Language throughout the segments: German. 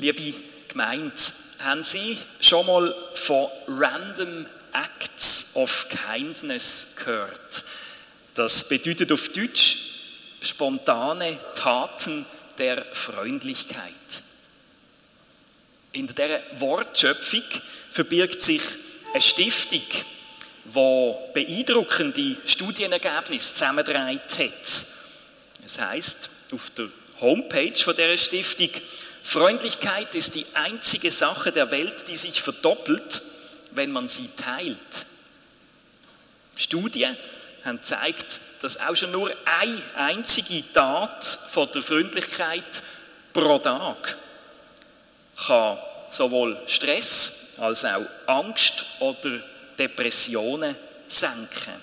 Liebe Gemeinde, haben Sie schon mal von Random Acts of Kindness gehört? Das bedeutet auf Deutsch spontane Taten der Freundlichkeit. In dieser Wortschöpfung verbirgt sich eine Stiftung, die beeindruckende Studienergebnisse zusammengetragen hat. Es heißt auf der Homepage von dieser Stiftung, Freundlichkeit ist die einzige Sache der Welt, die sich verdoppelt, wenn man sie teilt. Studien haben gezeigt, dass auch schon nur eine einzige Tat von der Freundlichkeit pro Tag kann sowohl Stress als auch Angst oder Depressionen senken.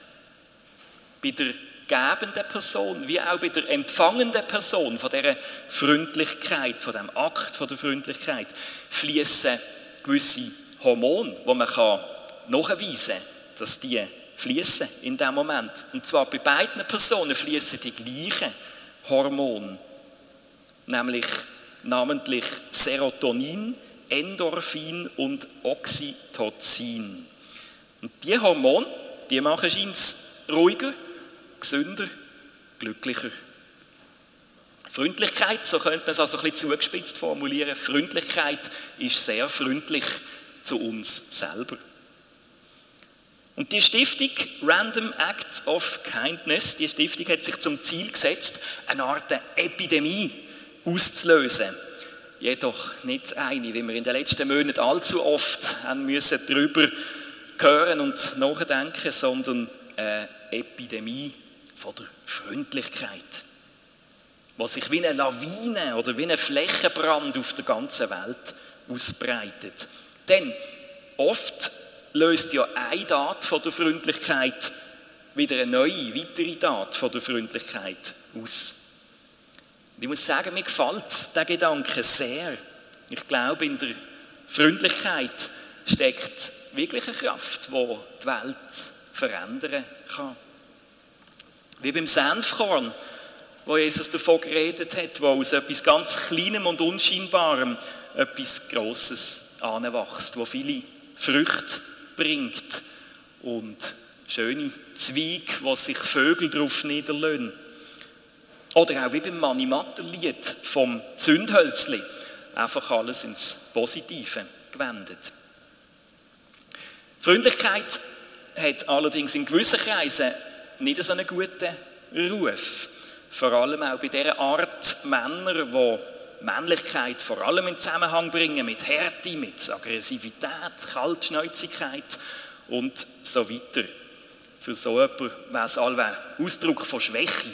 Bei der gebenden Person wie auch bei der empfangenden Person von dieser Freundlichkeit, von dem Akt von der Freundlichkeit, fließen gewisse Hormone, wo man kann nachweisen kann, dass die fließen in dem Moment. Und zwar bei beiden Personen fließen die gleichen Hormone, nämlich namentlich Serotonin, Endorphin und Oxytocin. Und die Hormone, die machen uns ruhiger, gesünder, glücklicher. Freundlichkeit, so könnte man es also ein bisschen zugespitzt formulieren, Freundlichkeit ist sehr freundlich zu uns selber. Und die Stiftung Random Acts of Kindness, die Stiftung hat sich zum Ziel gesetzt, eine Art Epidemie auszulösen. Jedoch nicht eine, wie wir in den letzten Monaten allzu oft haben müssen darüber hören und nachdenken, sondern eine Epidemie von der Freundlichkeit, was sich wie eine Lawine oder wie ein Flächenbrand auf der ganzen Welt ausbreitet. Denn oft löst ja eine Tat von der Freundlichkeit wieder eine neue, weitere Tat von der Freundlichkeit aus. Ich muss sagen, mir gefällt der Gedanke sehr. Ich glaube, in der Freundlichkeit steckt wirklich eine Kraft, die die Welt verändern kann. Wie beim Senfkorn, wo Jesus davon geredet hat, wo aus etwas ganz Kleinem und Unscheinbarem etwas Grosses anwächst, wo viele Früchte bringt und schöne Zweige, wo sich Vögel drauf niederlösen. Oder auch wie beim Manimatter-Lied vom Zündhölzli. Einfach alles ins Positive gewendet. Freundlichkeit hat allerdings in gewissen Kreisen nicht so einen guten Ruf. Vor allem auch bei der Art Männer, die Männlichkeit vor allem in Zusammenhang bringen mit Härte, mit Aggressivität, Kaltschnäuzigkeit und so weiter. Für so jemanden wäre es allweil Ausdruck von Schwäche,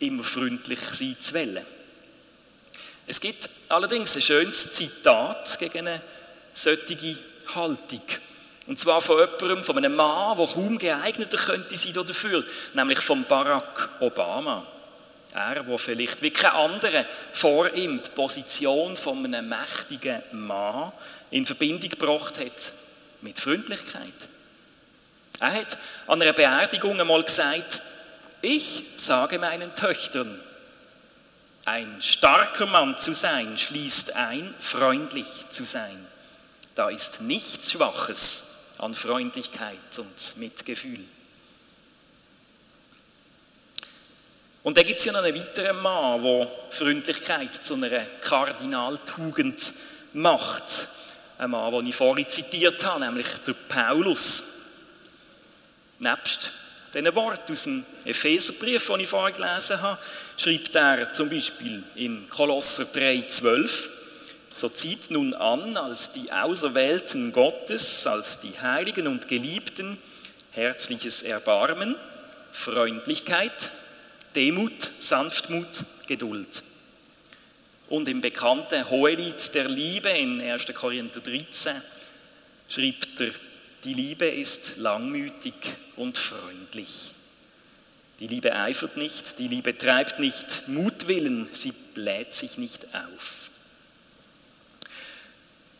immer freundlich sein zu wollen. Es gibt allerdings ein schönes Zitat gegen eine solche Haltung. Und zwar von jemandem, von einem Mann, der kaum geeigneter könnte sein dafür, nämlich von Barack Obama. Er, der vielleicht wie kein anderer vor ihm die Position von einem mächtigen Mann in Verbindung gebracht hat mit Freundlichkeit. Er hat an einer Beerdigung einmal gesagt, ich sage meinen Töchtern, ein starker Mann zu sein schließt ein, freundlich zu sein. Da ist nichts Schwaches an Freundlichkeit und Mitgefühl. Und dann gibt es ja noch einen weiteren Mann, der Freundlichkeit zu einer Kardinaltugend macht. Ein Mann, den ich vorhin zitiert habe, nämlich der Paulus. Nebst diesen Wort aus dem Epheserbrief, den ich vorhin gelesen habe, schreibt er zum Beispiel in Kolosser 3,12, so zieht nun an als die Auserwählten Gottes, als die Heiligen und Geliebten, herzliches Erbarmen, Freundlichkeit, Demut, Sanftmut, Geduld. Und im bekannten Hohelied der Liebe in 1. Korinther 13 schreibt er, die Liebe ist langmütig und freundlich. Die Liebe eifert nicht, die Liebe treibt nicht Mutwillen, sie bläht sich nicht auf.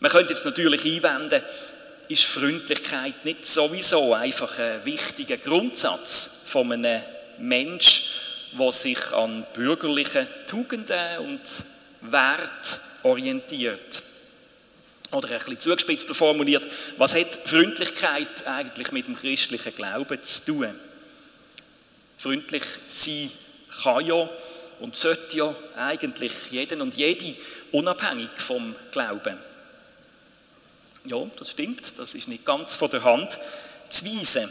Man könnte jetzt natürlich einwenden, ist Freundlichkeit nicht sowieso einfach ein wichtiger Grundsatz von einem Menschen, der sich an bürgerlichen Tugenden und Wert orientiert. Oder ein bisschen zugespitzter formuliert, was hat Freundlichkeit eigentlich mit dem christlichen Glauben zu tun? Freundlich sein kann ja und sollte ja eigentlich jeden und jede unabhängig vom Glauben. Ja, das stimmt, das ist nicht ganz von der Hand zu weisen.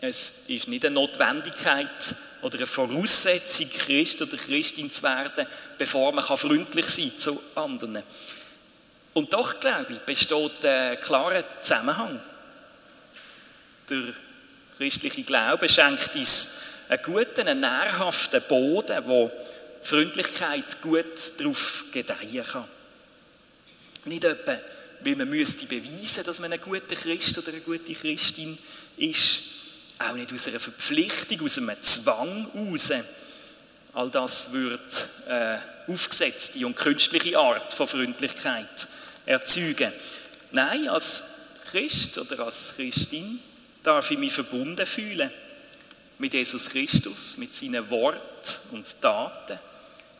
Es ist nicht eine Notwendigkeit oder eine Voraussetzung, Christ oder Christin zu werden, bevor man freundlich sein kann zu anderen. Und doch, glaube ich, besteht ein klarer Zusammenhang. Der christliche Glaube schenkt uns einen guten, einen nährhaften Boden, wo Freundlichkeit gut darauf gedeihen kann. Nicht etwa, weil man müsste beweisen, dass man ein guter Christ oder eine gute Christin ist, auch nicht aus einer Verpflichtung, aus einem Zwang heraus. All das wird äh, aufgesetzte und künstliche Art von Freundlichkeit erzeugen. Nein, als Christ oder als Christin darf ich mich verbunden fühlen mit Jesus Christus, mit seinen Worten und Taten,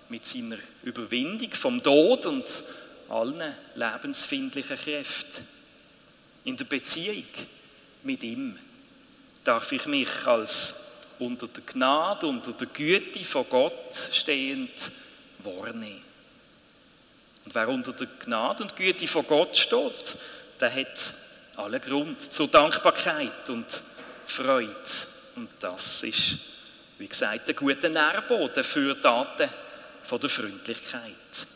mit seiner Überwindung vom Tod und allen lebensfindlichen Kräften. In der Beziehung mit ihm darf ich mich als unter der Gnade, unter der Güte von Gott stehend wahrnehmen. Und wer unter der Gnade und Güte von Gott steht, der hat allen Grund zur Dankbarkeit und Freude. Und das ist, wie gesagt, ein guter Nährboden für Taten von der Freundlichkeit.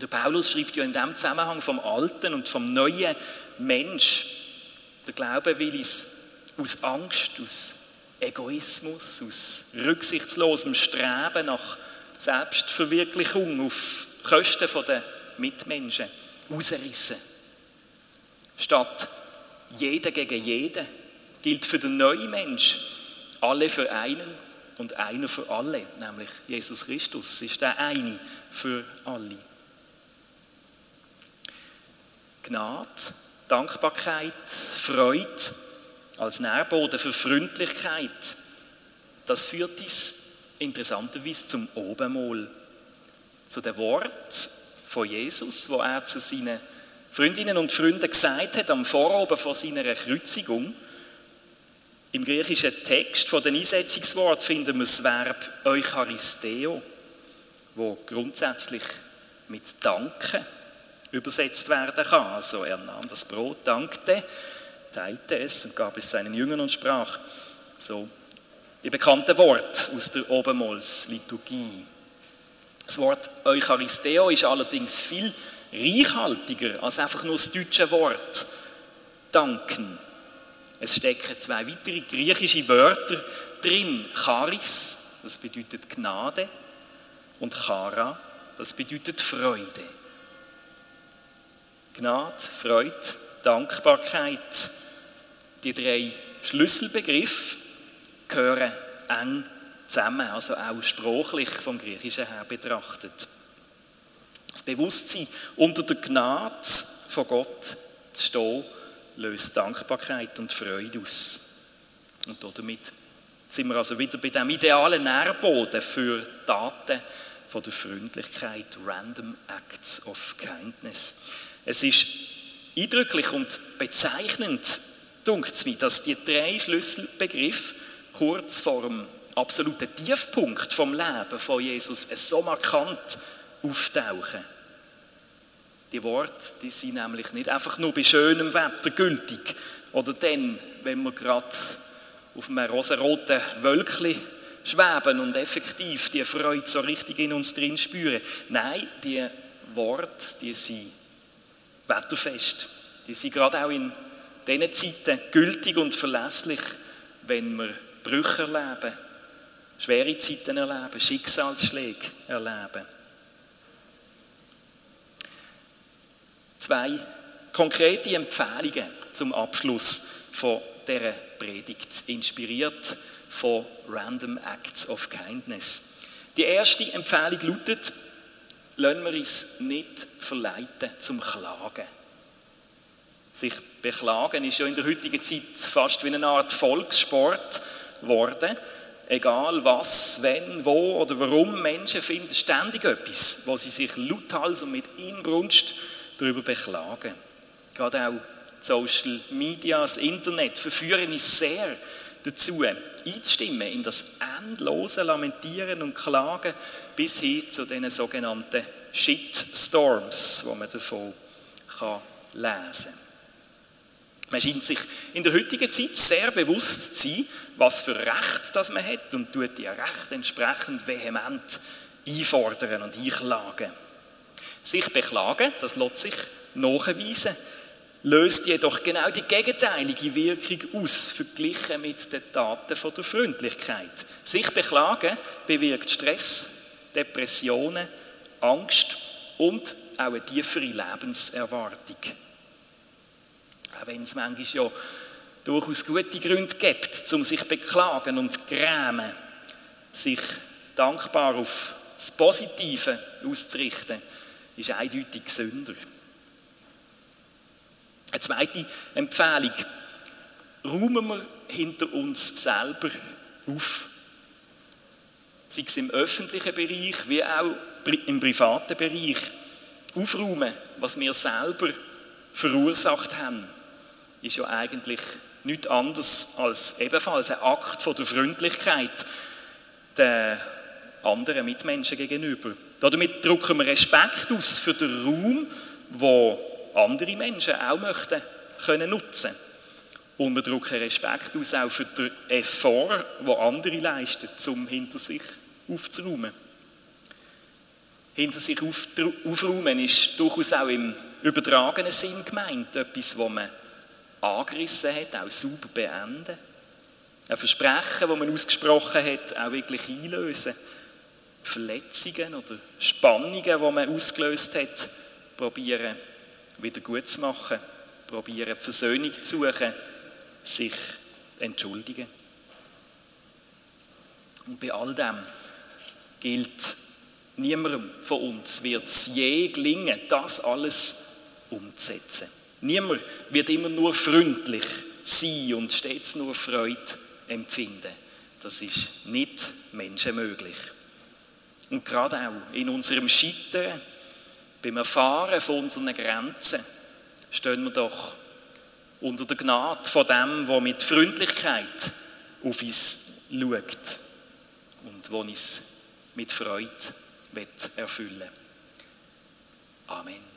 Der Paulus schreibt ja in dem Zusammenhang vom alten und vom neuen Mensch. Der Glaube will uns aus Angst, aus Egoismus, aus rücksichtslosem Streben nach Selbstverwirklichung auf Kosten der Mitmenschen ausrissen. Statt jeder gegen jeden gilt für den neuen Mensch alle für einen und einer für alle, nämlich Jesus Christus ist der eine für alle. Gnade, Dankbarkeit, Freude als Nährboden für Freundlichkeit, das führt uns interessanterweise zum Obenmol, zu dem Wort von Jesus, wo er zu seinen Freundinnen und Freunden gesagt hat am Voroben vor seiner Kreuzigung. Im griechischen Text von den Einsetzungswort finden wir das Verb Eucharisteo, wo grundsätzlich mit Danken übersetzt werden kann. Also er nahm das Brot, dankte, teilte es und gab es seinen Jüngern und sprach. So die bekannten Worte aus der Obermols-Liturgie. Das Wort Eucharisteo ist allerdings viel reichhaltiger als einfach nur das deutsche Wort danken. Es stecken zwei weitere griechische Wörter drin. Charis, das bedeutet Gnade, und Chara, das bedeutet Freude. Gnade, Freude, Dankbarkeit. Die drei Schlüsselbegriffe gehören eng zusammen, also auch sprachlich vom Griechischen her betrachtet. Das Bewusstsein unter der Gnade von Gott zu stehen, löst Dankbarkeit und Freude aus. Und damit sind wir also wieder bei dem idealen Nährboden für Taten von der Freundlichkeit, Random Acts of Kindness. Es ist eindrücklich und bezeichnend, dunkt mir, dass die drei Schlüsselbegriffe kurz vor dem absoluten Tiefpunkt vom Leben von Jesus so markant auftauchen. Die Worte, die sind nämlich nicht einfach nur bei schönem Wetter gültig oder dann, wenn wir gerade auf einem rosaroten Wölkchen schweben und effektiv die Freude so richtig in uns drin spüren. Nein, die Worte, die sind wetterfest. Die sind gerade auch in diesen Zeiten gültig und verlässlich, wenn wir Brüche erleben, schwere Zeiten erleben, Schicksalsschläge erleben. Zwei konkrete Empfehlungen zum Abschluss von dieser Predigt, inspiriert von Random Acts of Kindness. Die erste Empfehlung lautet, lassen wir uns nicht verleiten zum Klagen. Sich beklagen ist ja in der heutigen Zeit fast wie eine Art Volkssport geworden. egal was, wenn, wo oder warum, Menschen finden ständig etwas, wo sie sich lauthals und mit Inbrunst darüber beklagen. Gerade auch Social Media, das Internet verführen uns sehr dazu, einzustimmen in das endlose Lamentieren und Klagen bis hin zu den sogenannten Shitstorms, wo man davon kann lesen kann. Man scheint sich in der heutigen Zeit sehr bewusst zu sein, was für Recht das man hat und tut die Recht entsprechend vehement einfordern und einklagen. Sich beklagen, das lässt sich nachweisen, löst jedoch genau die gegenteilige Wirkung aus, verglichen mit den Taten von der Freundlichkeit. Sich beklagen bewirkt Stress, Depressionen, Angst und auch eine tiefere Lebenserwartung. Auch wenn es manchmal ja durchaus gute Gründe gibt, um sich beklagen und grämen, sich dankbar auf das Positive auszurichten, ist eindeutig gesünder. Eine zweite Empfehlung. Räumen wir hinter uns selber auf. Sei es im öffentlichen Bereich wie auch im privaten Bereich. Aufräumen, was wir selber verursacht haben, ist ja eigentlich nichts anderes als ebenfalls ein Akt von der Freundlichkeit den anderen Mitmenschen gegenüber. Damit drücken wir Respekt aus für den Raum, wo andere Menschen auch möchten können nutzen und wir drücken Respekt aus auch für den Effort, den andere leisten, um hinter sich aufzuräumen. Hinter sich aufräumen ist durchaus auch im übertragenen Sinn gemeint, etwas, was man angerissen hat, auch sauber beenden. Ein Versprechen, das man ausgesprochen hat, auch wirklich einlösen. Verletzungen oder Spannungen, die man ausgelöst hat, probieren wieder gut zu machen, probieren Versöhnung zu suchen, sich entschuldigen. Und bei all dem gilt, niemandem von uns wird es je gelingen, das alles umzusetzen. Niemand wird immer nur freundlich sein und stets nur Freude empfinden. Das ist nicht menschenmöglich. Und gerade auch in unserem Scheitern, beim Erfahren von unseren Grenzen, stehen wir doch unter der Gnade von dem, der mit Freundlichkeit auf uns schaut und wo uns mit Freude erfüllen will. Amen.